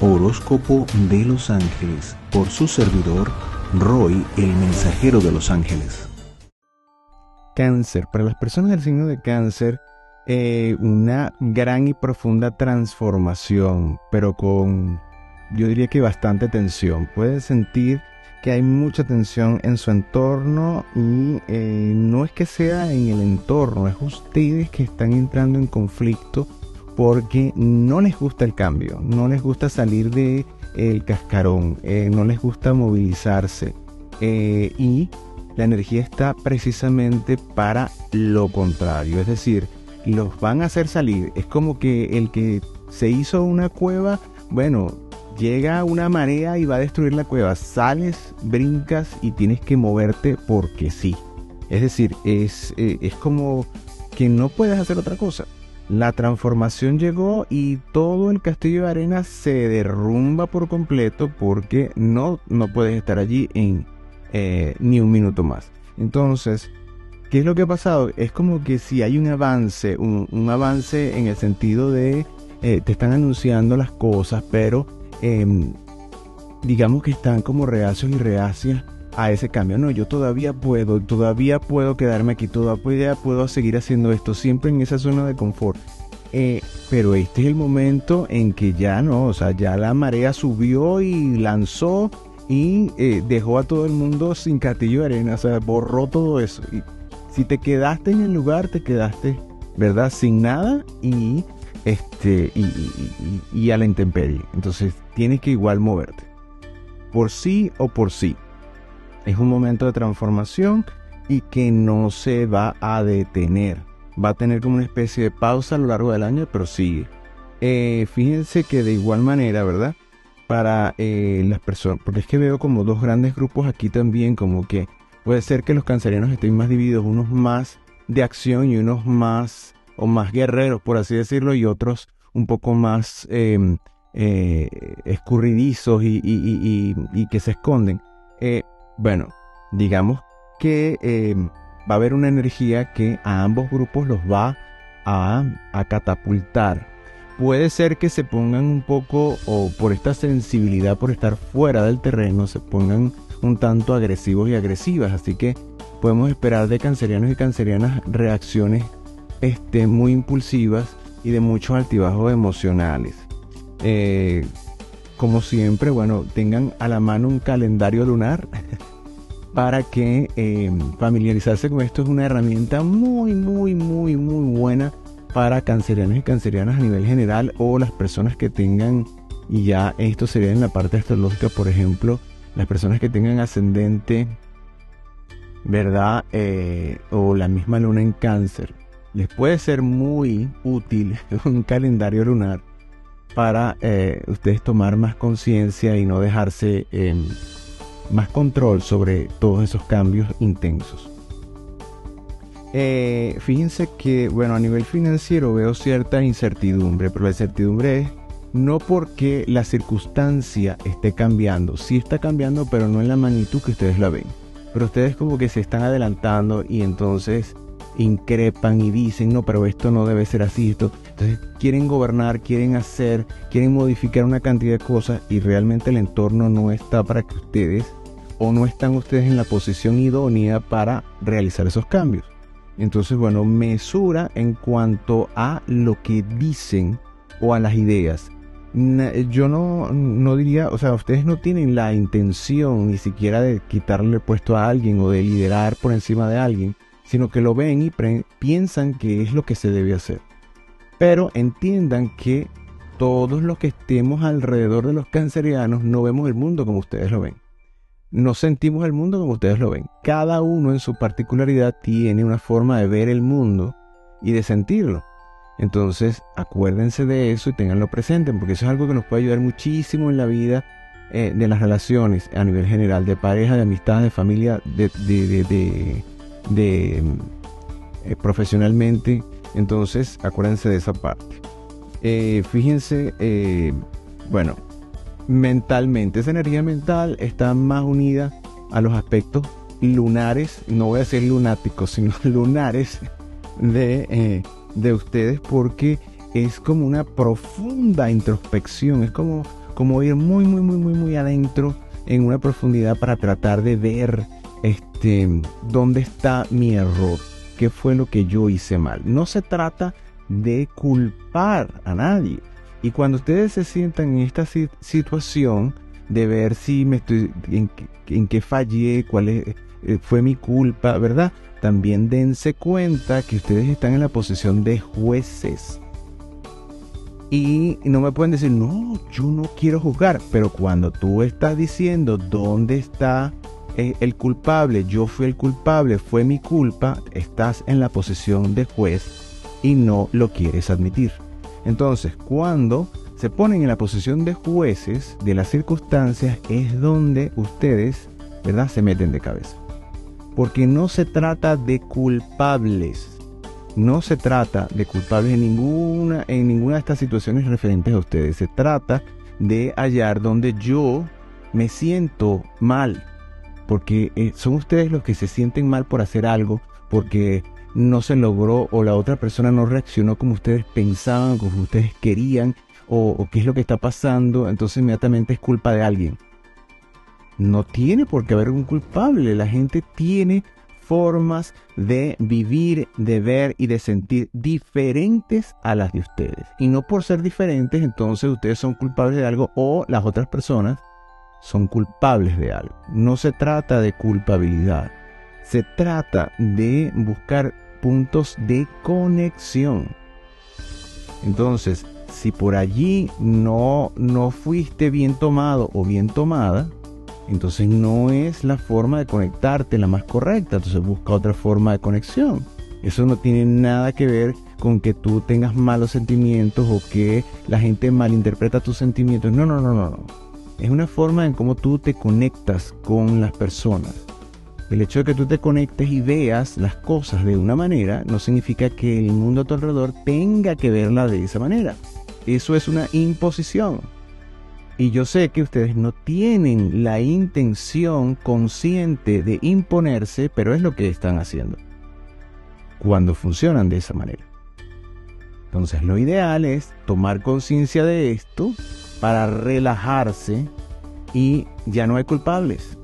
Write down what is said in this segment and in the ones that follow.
Horóscopo de los Ángeles por su servidor Roy, el mensajero de los ángeles. Cáncer. Para las personas del signo de cáncer, eh, una gran y profunda transformación, pero con, yo diría que bastante tensión. Pueden sentir que hay mucha tensión en su entorno y eh, no es que sea en el entorno, es ustedes que están entrando en conflicto porque no les gusta el cambio, no les gusta salir de el cascarón, eh, no les gusta movilizarse eh, y la energía está precisamente para lo contrario, es decir, los van a hacer salir. Es como que el que se hizo una cueva, bueno, llega una marea y va a destruir la cueva. Sales, brincas y tienes que moverte porque sí. Es decir, es, eh, es como que no puedes hacer otra cosa. La transformación llegó y todo el castillo de arena se derrumba por completo porque no, no puedes estar allí en eh, ni un minuto más. Entonces, ¿qué es lo que ha pasado? Es como que si hay un avance, un, avance en el sentido de eh, te están anunciando las cosas, pero em, digamos que están como reacios y reacias a ese cambio. No, yo todavía puedo, todavía puedo quedarme aquí, todavía puedo seguir haciendo esto, siempre en esa zona de confort. Eh, pero este es el momento en que ya no, o sea, ya la marea subió y lanzó y eh, dejó a todo el mundo sin castillo de arena, o sea, borró todo eso. Y si te quedaste en el lugar, te quedaste, ¿verdad? Sin nada y, este, y, y a la intemperie. Entonces tienes que igual moverte. Por sí o por sí. Es un momento de transformación y que no se va a detener. Va a tener como una especie de pausa a lo largo del año, pero sigue. Eh, fíjense que de igual manera, ¿verdad? Para eh, las personas, porque es que veo como dos grandes grupos aquí también, como que puede ser que los cancerianos estén más divididos, unos más de acción y unos más, o más guerreros, por así decirlo, y otros un poco más em, eh, escurridizos y, que se esconden. Bueno, digamos que em, va a haber una energía que a ambos grupos los va a, catapultar. Puede ser que se pongan un poco, o por esta sensibilidad, por estar fuera del terreno, se pongan un tanto agresivos y agresivas. Así que podemos esperar de cancerianos y cancerianas reacciones este, muy impulsivas y de muchos altibajos emocionales. Eh, como siempre, bueno, tengan a la mano un calendario lunar para que eh, familiarizarse con esto es una herramienta muy, muy, muy, muy buena para cancerianos y cancerianas a nivel general o las personas que tengan, y ya esto sería en la parte astrológica, por ejemplo, las personas que tengan ascendente, ¿verdad? Eh, o la misma luna en cáncer. Les puede ser muy útil un calendario lunar para eh, ustedes tomar más conciencia y no dejarse más control sobre todos esos cambios intensos. Eh, fíjense que, bueno, a nivel financiero veo cierta incertidumbre, pero la incertidumbre es no porque la circunstancia esté cambiando, sí está cambiando, pero no en la magnitud que ustedes la ven. Pero ustedes como que se están adelantando y entonces increpan y dicen, no, pero esto no debe ser así. Esto. Entonces quieren gobernar, quieren hacer, quieren modificar una cantidad de cosas y realmente el entorno no está para que ustedes o no están ustedes en la posición idónea para realizar esos cambios. Entonces, bueno, mesura en cuanto a lo que dicen o a las ideas. Yo no, no diría, o sea, ustedes no tienen la intención ni siquiera de quitarle el puesto a alguien o de liderar por encima de alguien, sino que lo ven y piensan que es lo que se debe hacer. Pero entiendan que todos los que estemos alrededor de los cancerianos no vemos el mundo como ustedes lo ven no sentimos el mundo como ustedes lo ven. Cada uno en su particularidad tiene una forma de ver el mundo y de sentirlo. Entonces, acuérdense de eso y tenganlo presente, porque eso es algo que nos puede ayudar muchísimo en la vida eh, de las relaciones a nivel general, de pareja, de amistad, de familia, de, de, eh, profesionalmente. Entonces, acuérdense de esa parte. Eh, fíjense, bueno, mentalmente. Esa energía mental está más unida a los aspectos lunares, no voy a decir lunáticos, sino lunares de, eh, de ustedes porque es como una profunda introspección, es como, como ir muy, muy, muy, muy, muy adentro en una profundidad para tratar de ver este, dónde está mi error, qué fue lo que yo hice mal. No se trata de culpar a nadie. Y cuando ustedes se sientan en esta situación de ver si me estoy en, qué fallé, cuál es, eh, fue mi culpa, ¿verdad? También dense cuenta que ustedes están en la posición de jueces. Y no me pueden decir, no, yo no quiero juzgar. Pero cuando tú estás diciendo dónde está el culpable, yo fui el culpable, fue mi culpa, estás en la posición de juez y no lo quieres admitir. Entonces, cuando se ponen en la posición de jueces de las circunstancias, es donde ustedes, ¿verdad?, se meten de cabeza. Porque no se trata de culpables no se trata de culpables en ninguna, en ninguna de estas situaciones referentes a ustedes. Se trata de hallar donde yo me siento mal. Porque eh, son ustedes los que se sienten mal por hacer algo, porque no se logró o la otra persona no reaccionó como ustedes pensaban, como ustedes querían, o, o qué es lo que está pasando. Entonces inmediatamente es culpa de alguien. No tiene por qué haber un culpable. La gente tiene formas de vivir, de ver y de sentir diferentes a las de ustedes. Y no por ser diferentes, entonces ustedes son culpables de algo o las otras personas son culpables de algo. No se trata de culpabilidad. Se trata de buscar puntos de conexión. Entonces, si por allí no, no fuiste bien tomado o bien tomada, entonces no es la forma de conectarte la más correcta, entonces busca otra forma de conexión. Eso no tiene nada que ver con que tú tengas malos sentimientos o que la gente malinterpreta tus sentimientos. No, no, no, no, no. Es una forma en cómo tú te conectas con las personas. El hecho de que tú te conectes y veas las cosas de una manera no significa que el mundo a tu alrededor tenga que verla de esa manera. Eso es una imposición. Y yo sé que ustedes no tienen la intención consciente de imponerse, pero es lo que están haciendo. Cuando funcionan de esa manera. Entonces lo ideal es tomar conciencia de esto para relajarse y ya no hay culpables.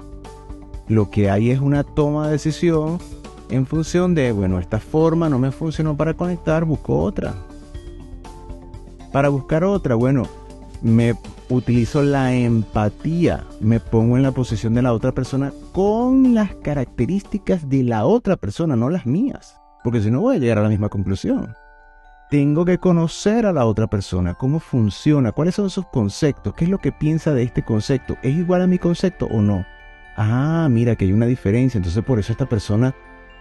Lo que hay es una toma de decisión en función de, bueno, esta forma no me funcionó para conectar, busco otra. Para buscar otra, bueno, me utilizo la empatía, me pongo en la posición de la otra persona con las características de la otra persona, no las mías, porque si no voy a llegar a la misma conclusión. Tengo que conocer a la otra persona, cómo funciona, cuáles son sus conceptos, qué es lo que piensa de este concepto, ¿es igual a mi concepto o no? Ah, mira que hay una diferencia, entonces por eso esta persona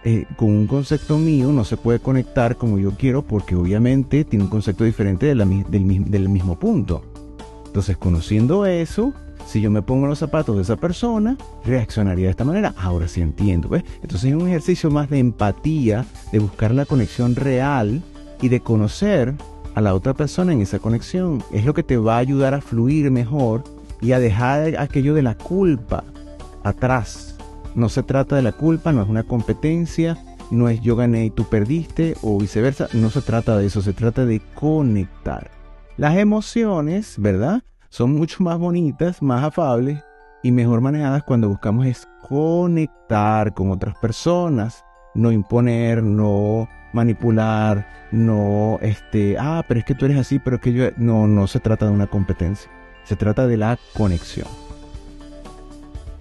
eh, con un concepto mío no se puede conectar como yo quiero porque obviamente tiene un concepto diferente del mismo punto. Entonces, conociendo eso, si yo me pongo los zapatos de esa persona, reaccionaría de esta manera. Ahora sí entiendo. ¿ves? Entonces es un ejercicio más de empatía, de buscar la conexión real y de conocer a la otra persona en esa conexión. Es lo que te va a ayudar a fluir mejor y a dejar aquello de la culpa atrás. No se trata de la culpa, no es una competencia, no es yo gané y tú perdiste o viceversa. No se trata de eso, se trata de conectar. Las emociones, ¿verdad? Son mucho más bonitas, más afables y mejor manejadas cuando buscamos conectar con otras personas, no imponer, no manipular, no este, ah, pero es que tú eres así, pero es que yo no no se trata de una competencia, se trata de la conexión.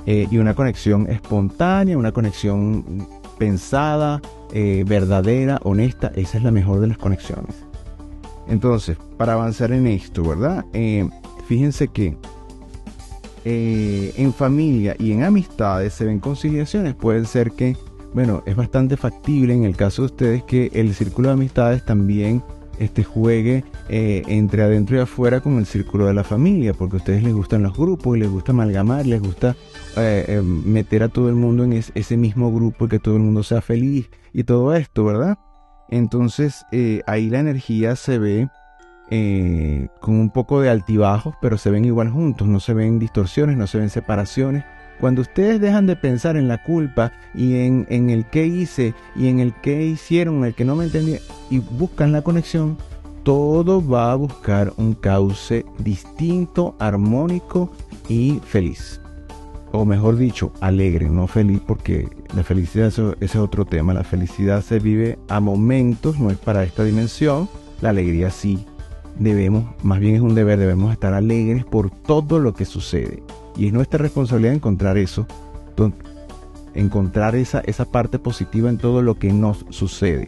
Eh, y una conexión espontánea, una conexión pensada, eh, verdadera, honesta, esa es la mejor de las conexiones. Entonces, para avanzar en esto, ¿verdad? Eh, fíjense que en familia y en amistades se ven conciliaciones. Puede ser que, bueno, es bastante factible en el caso de ustedes que el círculo de amistades también este, juegue eh, entre adentro y afuera con el círculo de la familia, porque a ustedes les gustan los grupos les gusta amalgamar, les gusta meter a todo el mundo en ese mismo grupo y que todo el mundo sea feliz y todo esto, ¿verdad? Entonces eh, ahí la energía se ve eh, con un poco de altibajos, pero se ven igual juntos, no se ven distorsiones, no se ven separaciones. Cuando ustedes dejan de pensar en la culpa y en, el qué hice y en el qué hicieron, en el que no me entendía, y buscan la conexión, todo va a buscar un cauce distinto, armónico y feliz. O mejor dicho, alegre, no feliz, porque la felicidad ese es otro tema. La felicidad se vive a momentos, no es para esta dimensión. La alegría sí. Debemos, más bien es un deber, debemos estar alegres por todo lo que sucede. Y es nuestra responsabilidad encontrar eso, encontrar esa, esa parte positiva en todo lo que nos sucede.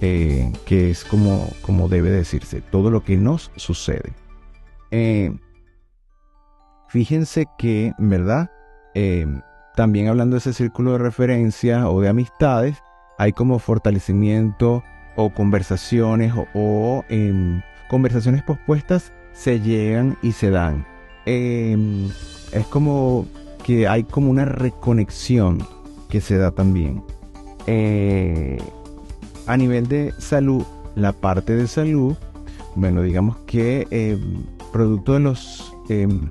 Eh, que es como, como debe decirse, todo lo que nos sucede. Eh, fíjense que, ¿verdad? Eh, también hablando de ese círculo de referencia o de amistades, hay como fortalecimiento o conversaciones o, em, conversaciones pospuestas se llegan y se dan. Em, es como que hay como una reconexión que se da también. Eh, a nivel de salud, la parte de salud, bueno, digamos que eh, producto de los, em,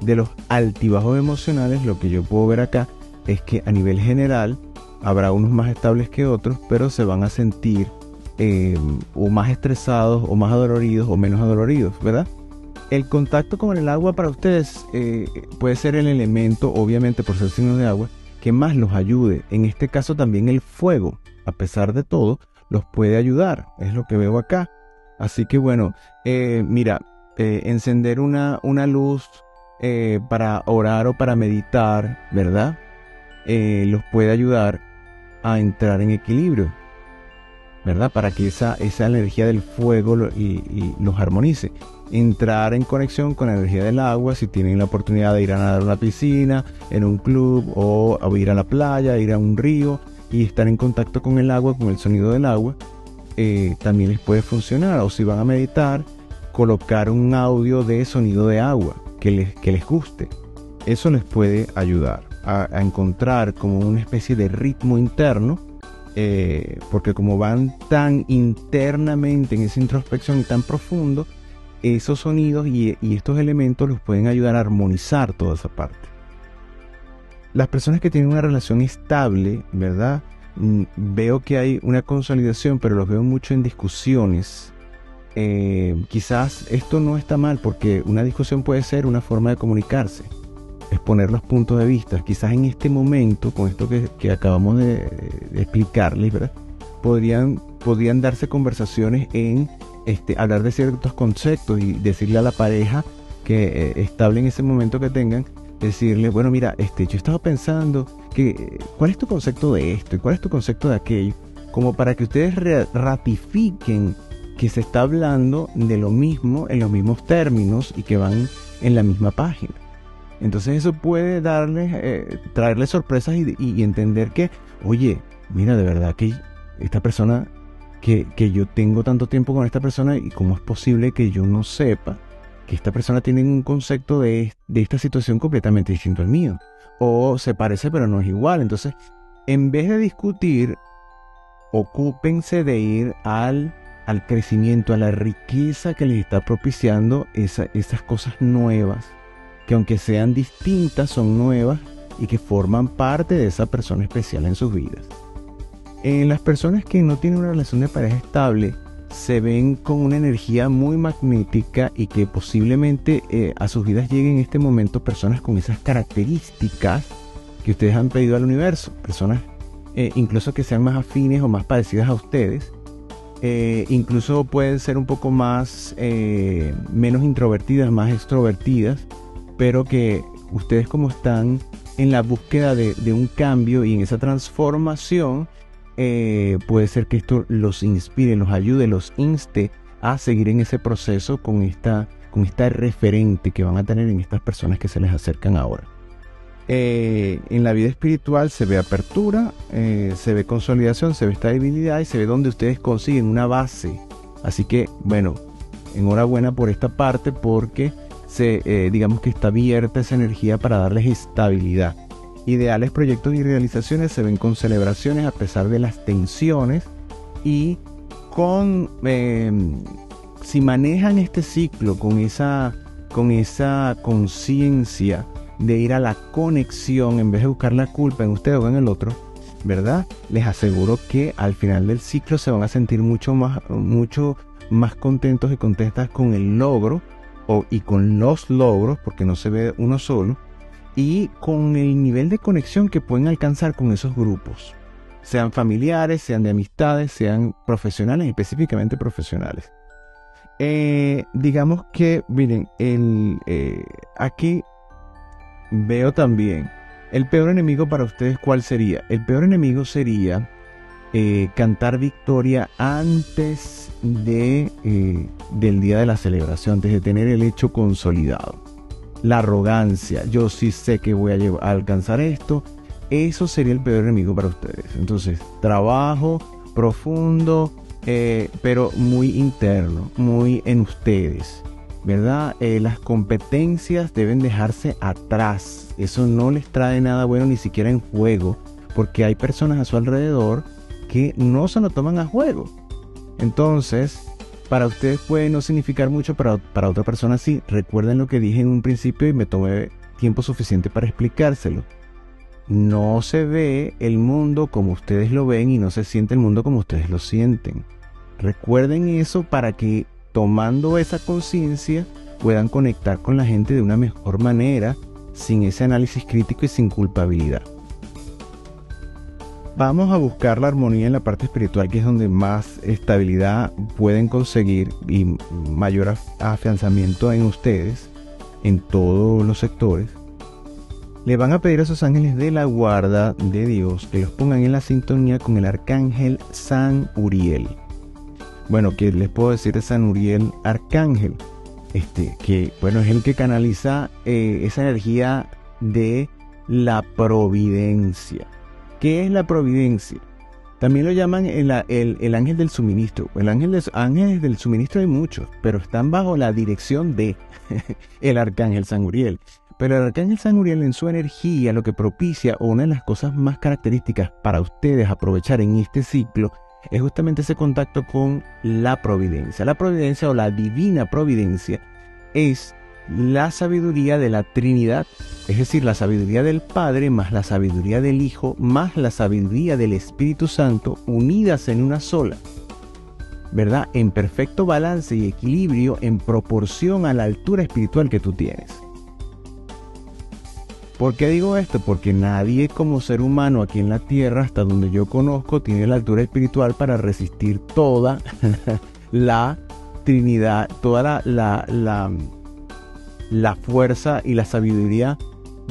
de los altibajos emocionales, lo que yo puedo ver acá es que a nivel general habrá unos más estables que otros, pero se van a sentir em, o más estresados o más adoloridos o menos adoloridos, ¿verdad? El contacto con el agua para ustedes eh, puede ser el elemento, obviamente por ser signo de agua, que más los ayude. En este caso también el fuego, a pesar de todo, los puede ayudar. Es lo que veo acá. Así que bueno, eh, mira, eh, encender una, una luz para orar o para meditar, ¿verdad? los puede ayudar a entrar en equilibrio, ¿verdad? Para que esa, esa energía del fuego y, los armonice. Entrar en conexión con la energía del agua, si tienen la oportunidad de ir a nadar a una piscina, en un club, o, o ir a la playa, ir a un río, y estar en contacto con el agua, con el sonido del agua, eh, también les puede funcionar. O si van a meditar, colocar un audio de sonido de agua que les, que les guste. Eso les puede ayudar a, encontrar como una especie de ritmo interno, eh, porque como van tan internamente en esa introspección y tan profundo, esos sonidos y estos elementos los pueden ayudar a armonizar toda esa parte. Las personas que tienen una relación estable, ¿verdad? Mm, veo que hay una consolidación, pero los veo mucho en discusiones. Eh, quizás esto no está mal porque una discusión puede ser una forma de comunicarse, exponer los puntos de vista. Quizás en este momento, con esto que, acabamos de, explicarles, ¿verdad? Podrían, podrían darse conversaciones en este, hablar de ciertos conceptos y decirle a la pareja que eh, estable en ese momento que tengan, decirle, bueno, mira, este, yo estaba pensando que, ¿cuál es tu concepto de esto y cuál es tu concepto de aquello? Como para que ustedes ratifiquen que se está hablando de lo mismo en los mismos términos y que van en la misma página. Entonces eso puede darles, eh, traerles sorpresas y, entender que, oye, mira, de verdad que esta persona, que, que yo tengo tanto tiempo con esta persona y cómo es posible que yo no sepa que esta persona tiene un concepto de, esta situación completamente distinto al mío. O se parece pero no es igual. Entonces, en vez de discutir, ocúpense de ir al, al crecimiento, a la riqueza que les está propiciando esas cosas nuevas, que aunque sean distintas, son nuevas y que forman parte de esa persona especial en sus vidas. En las personas que no tienen una relación de pareja estable, se ven con una energía muy magnética y que posiblemente eh, a sus vidas lleguen en este momento personas con esas características que ustedes han pedido al universo, personas eh, incluso que sean más afines o más parecidas a ustedes, eh, incluso pueden ser un poco más, menos introvertidas, más extrovertidas, pero que ustedes como están en la búsqueda de un cambio y en esa transformación, eh, puede ser que esto los inspire, los ayude, los inste a seguir en ese proceso con esta, con esta referente que van a tener en estas personas que se les acercan ahora. Eh, en la vida espiritual se ve apertura, eh, se ve consolidación, se ve estabilidad y se ve donde ustedes consiguen una base. Así que, bueno, enhorabuena por esta parte porque se, digamos que está abierta esa energía para darles estabilidad. Ideales proyectos y realizaciones se ven con celebraciones a pesar de las tensiones y con em, si manejan este ciclo con esa con esa conciencia de ir a la conexión en vez de buscar la culpa en usted o en el otro, ¿verdad? Les aseguro que al final del ciclo se van a sentir mucho más mucho más contentos y contentas con el logro o, y con los logros, porque no se ve uno solo, y con el nivel de conexión que pueden alcanzar con esos grupos, sean familiares, sean de amistades, sean profesionales, específicamente profesionales. Eh, digamos que, miren, el, eh, aquí veo también el peor enemigo para ustedes, ¿cuál sería? El peor enemigo sería eh, cantar victoria antes de, del día de la celebración, antes de tener el hecho consolidado. La arrogancia, yo sí sé que voy a, alcanzar esto, eso sería el peor enemigo para ustedes. Entonces, trabajo profundo, eh, pero muy interno, muy en ustedes. ¿Verdad? Eh, las competencias deben dejarse atrás. Eso no les trae nada bueno ni siquiera en juego, porque hay personas a su alrededor que no se lo toman a juego. Entonces, para ustedes puede no significar mucho, pero para otra persona sí. Recuerden lo que dije en un principio y me tomé tiempo suficiente para explicárselo. No se ve el mundo como ustedes lo ven y no se siente el mundo como ustedes lo sienten. Recuerden eso para que tomando esa conciencia puedan conectar con la gente de una mejor manera, sin ese análisis crítico y sin culpabilidad. Vamos a buscar la armonía en la parte espiritual, que es donde más estabilidad pueden conseguir y mayor afianzamiento en ustedes, en todos los sectores. Le van a pedir a esos ángeles de la guarda de Dios que los pongan en la sintonía con el arcángel San Uriel. Bueno, ¿qué les puedo decir de San Uriel Arcángel? Este, que bueno, es el que canaliza eh, esa energía de la providencia. ¿Qué es la providencia? También lo llaman el, ángel del suministro. El ángel de, ángeles del suministro hay muchos, pero están bajo la dirección de el arcángel San Uriel. Pero el arcángel San Uriel en su energía lo que propicia, o una de las cosas más características para ustedes aprovechar en este ciclo, es justamente ese contacto con la providencia. La providencia o la divina providencia es la sabiduría de la Trinidad, es decir, la sabiduría del Padre más la sabiduría del Hijo más la sabiduría del Espíritu Santo unidas en una sola. ¿Verdad? En perfecto balance y equilibrio en proporción a la altura espiritual que tú tienes. ¿Por qué digo esto? Porque nadie como ser humano aquí en la tierra, hasta donde yo conozco, tiene la altura espiritual para resistir toda la Trinidad, toda la, la, la, fuerza y la sabiduría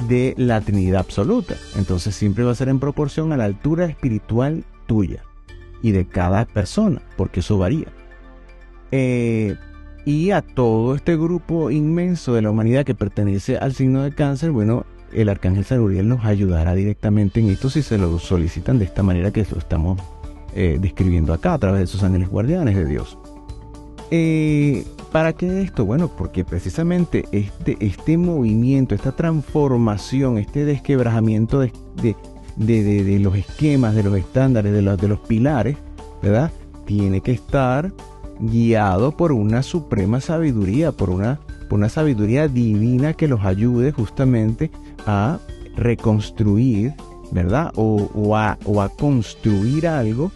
de la Trinidad absoluta. Entonces siempre va a ser en proporción a la altura espiritual tuya y de cada persona, porque eso varía. Eh, y a todo este grupo inmenso de la humanidad que pertenece al signo de cáncer, bueno, el arcángel San Uriel nos ayudará directamente en esto si se lo solicitan de esta manera que lo estamos eh, describiendo acá a través de esos ángeles guardianes de Dios. Eh, ¿Para qué esto? Bueno, porque precisamente este, este movimiento, esta transformación, este desquebrajamiento de, de, los esquemas, de los estándares, de los, de los pilares, ¿verdad? Tiene que estar guiado por una suprema sabiduría, por una, por una sabiduría divina que los ayude justamente a reconstruir, ¿verdad? O, a, construir algo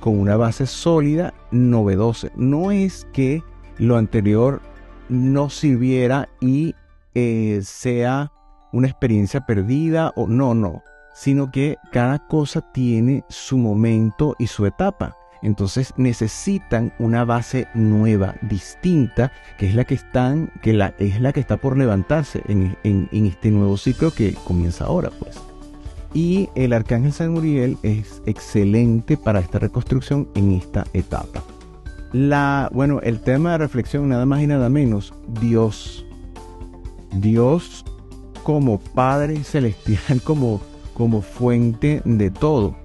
con una base sólida, novedosa. No es que lo anterior no sirviera y eh, sea una experiencia perdida o no, no, sino que cada cosa tiene su momento y su etapa. Entonces necesitan una base nueva, distinta, que es la que están, que la, es la que está por levantarse en, este nuevo ciclo que comienza ahora, pues. Y el arcángel San Muriel es excelente para esta reconstrucción en esta etapa. La, bueno, el tema de reflexión, nada más y nada menos, Dios. Dios como Padre Celestial, como, como fuente de todo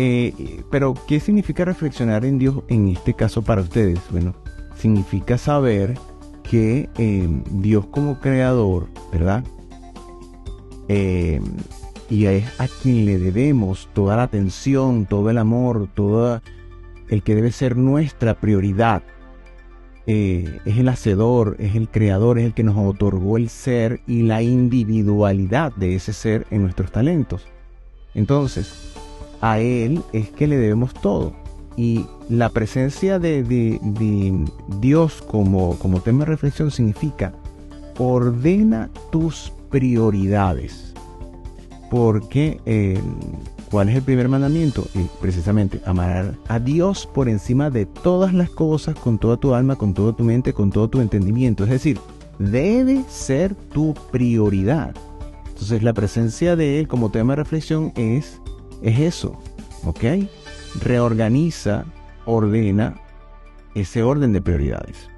eh, pero, ¿qué significa reflexionar en Dios en este caso para ustedes? Bueno, significa saber que em, Dios como creador, ¿verdad? Em, y es a quien le debemos toda la atención, todo el amor, todo el que debe ser nuestra prioridad. Eh, es el hacedor, es el creador, es el que nos otorgó el ser y la individualidad de ese ser en nuestros talentos. Entonces, a Él es que le debemos todo. y la presencia de, Dios como, tema de reflexión significa ordena tus prioridades. Porque, eh, ¿cuál es el primer mandamiento? precisamente, amar a Dios por encima de todas las cosas, con toda tu alma, con toda tu mente, con todo tu entendimiento. Es decir, debe ser tu prioridad. Entonces la presencia de Él como tema de reflexión es, es eso, ¿ok? Reorganiza, ordena ese orden de prioridades.